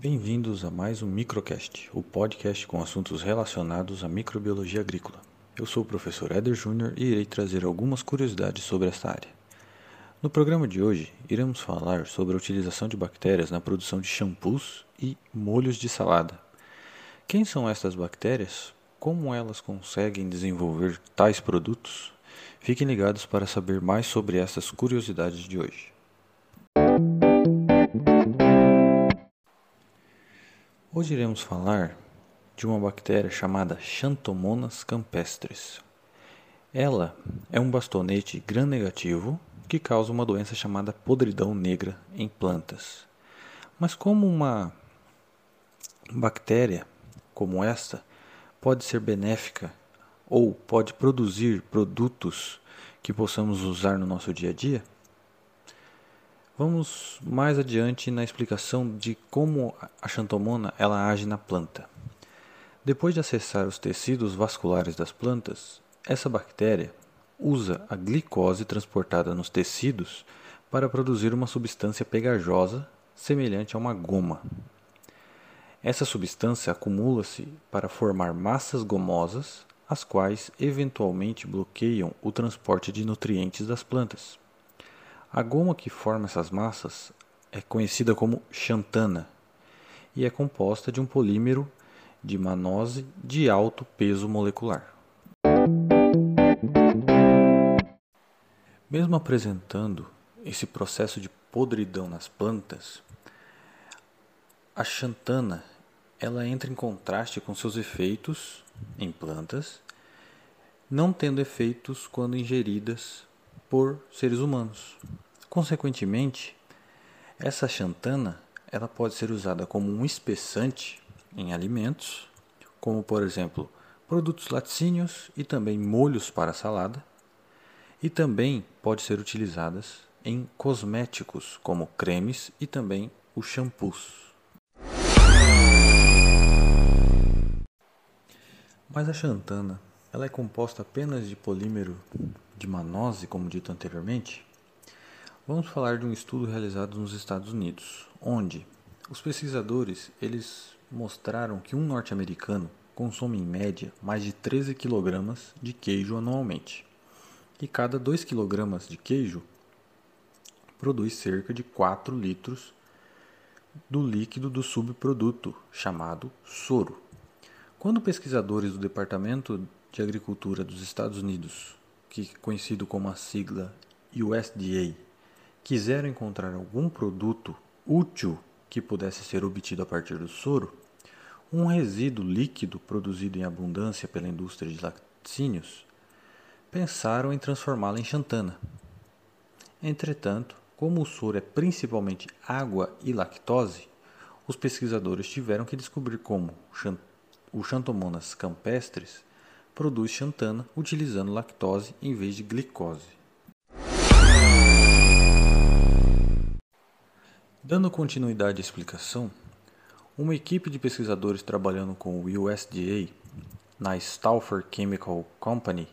Bem-vindos a mais um Microcast, o podcast com assuntos relacionados à microbiologia agrícola. Eu sou o professor Éder Júnior e irei trazer algumas curiosidades sobre esta área. No programa de hoje, iremos falar sobre a utilização de bactérias na produção de shampoos e molhos de salada. Quem são estas bactérias? Como elas conseguem desenvolver tais produtos? Fiquem ligados para saber mais sobre essas curiosidades de hoje. Hoje iremos falar de uma bactéria chamada Xanthomonas campestris. Ela é um bastonete gram-negativo que causa uma doença chamada podridão negra em plantas. Mas como uma bactéria como esta pode ser benéfica ou pode produzir produtos que possamos usar no nosso dia a dia? Vamos mais adiante na explicação de como a xantomona ela age na planta. Depois de acessar os tecidos vasculares das plantas, essa bactéria usa a glicose transportada nos tecidos para produzir uma substância pegajosa semelhante a uma goma. Essa substância acumula-se para formar massas gomosas, as quais eventualmente bloqueiam o transporte de nutrientes das plantas. A goma que forma essas massas é conhecida como xantana e é composta de um polímero de manose de alto peso molecular. Mesmo apresentando esse processo de podridão nas plantas, a xantana ela entra em contraste com seus efeitos em plantas, não tendo efeitos quando ingeridas por seres humanos. Consequentemente, essa xantana ela pode ser usada como um espessante em alimentos, como por exemplo produtos laticínios e também molhos para salada, e também pode ser utilizadas em cosméticos como cremes e também os shampoos. Mas a xantana ela é composta apenas de polímero de manose, como dito anteriormente, vamos falar de um estudo realizado nos Estados Unidos, onde os pesquisadores eles mostraram que um norte-americano consome em média mais de 13 kg de queijo anualmente. E cada 2 kg de queijo produz cerca de 4 litros do líquido do subproduto, chamado soro. Quando pesquisadores do Departamento de Agricultura dos Estados Unidos que conhecido como a sigla USDA, quiseram encontrar algum produto útil que pudesse ser obtido a partir do soro, um resíduo líquido produzido em abundância pela indústria de laticínios, pensaram em transformá-lo em xantana. Entretanto, como o soro é principalmente água e lactose, os pesquisadores tiveram que descobrir como o Xanthomonas campestris produz xantana utilizando lactose em vez de glicose. Dando continuidade à explicação, uma equipe de pesquisadores trabalhando com o USDA na Stauffer Chemical Company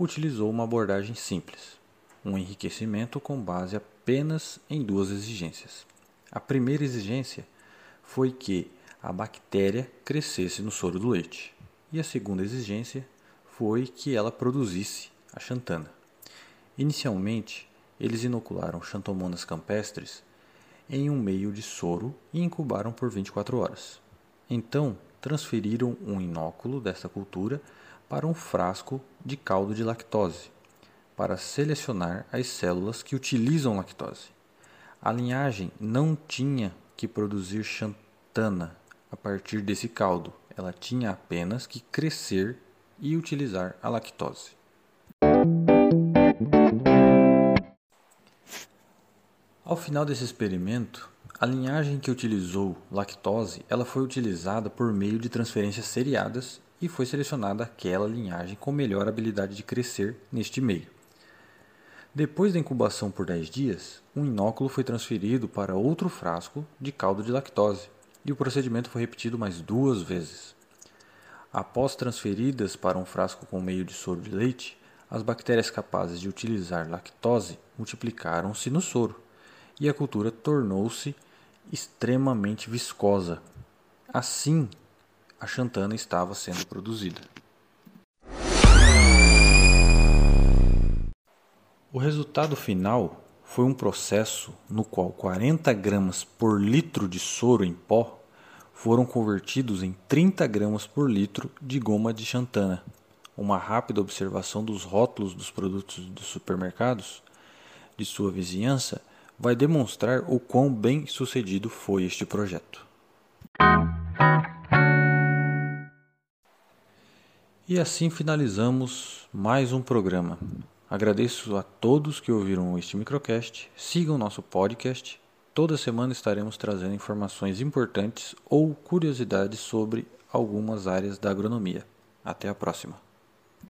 utilizou uma abordagem simples, um enriquecimento com base apenas em duas exigências. A primeira exigência foi que a bactéria crescesse no soro do leite e a segunda exigência foi que ela produzisse a xantana. Inicialmente, eles inocularam xantomonas campestres em um meio de soro e incubaram por 24 horas. Então, transferiram um inóculo desta cultura para um frasco de caldo de lactose, para selecionar as células que utilizam lactose. A linhagem não tinha que produzir xantana a partir desse caldo, ela tinha apenas que crescer e utilizar a lactose. Ao final desse experimento, a linhagem que utilizou lactose, ela foi utilizada por meio de transferências seriadas e foi selecionada aquela linhagem com melhor habilidade de crescer neste meio. Depois da incubação por 10 dias, um inóculo foi transferido para outro frasco de caldo de lactose e o procedimento foi repetido mais duas vezes. Após transferidas para um frasco com meio de soro de leite, as bactérias capazes de utilizar lactose multiplicaram-se no soro e a cultura tornou-se extremamente viscosa. Assim, a xantana estava sendo produzida. O resultado final foi um processo no qual 40 gramas por litro de soro em pó foram convertidos em 30 gramas por litro de goma de xantana. Uma rápida observação dos rótulos dos produtos dos supermercados de sua vizinhança vai demonstrar o quão bem sucedido foi este projeto. E assim finalizamos mais um programa. Agradeço a todos que ouviram este microcast. Sigam nosso podcast. Toda semana estaremos trazendo informações importantes ou curiosidades sobre algumas áreas da agronomia. Até a próxima.